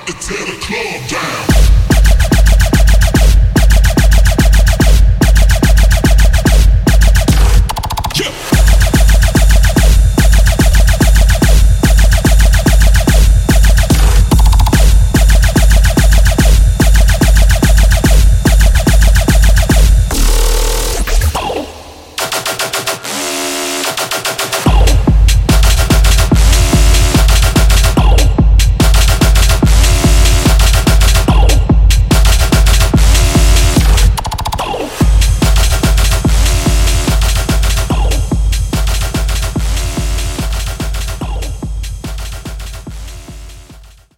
rock and tear the club down.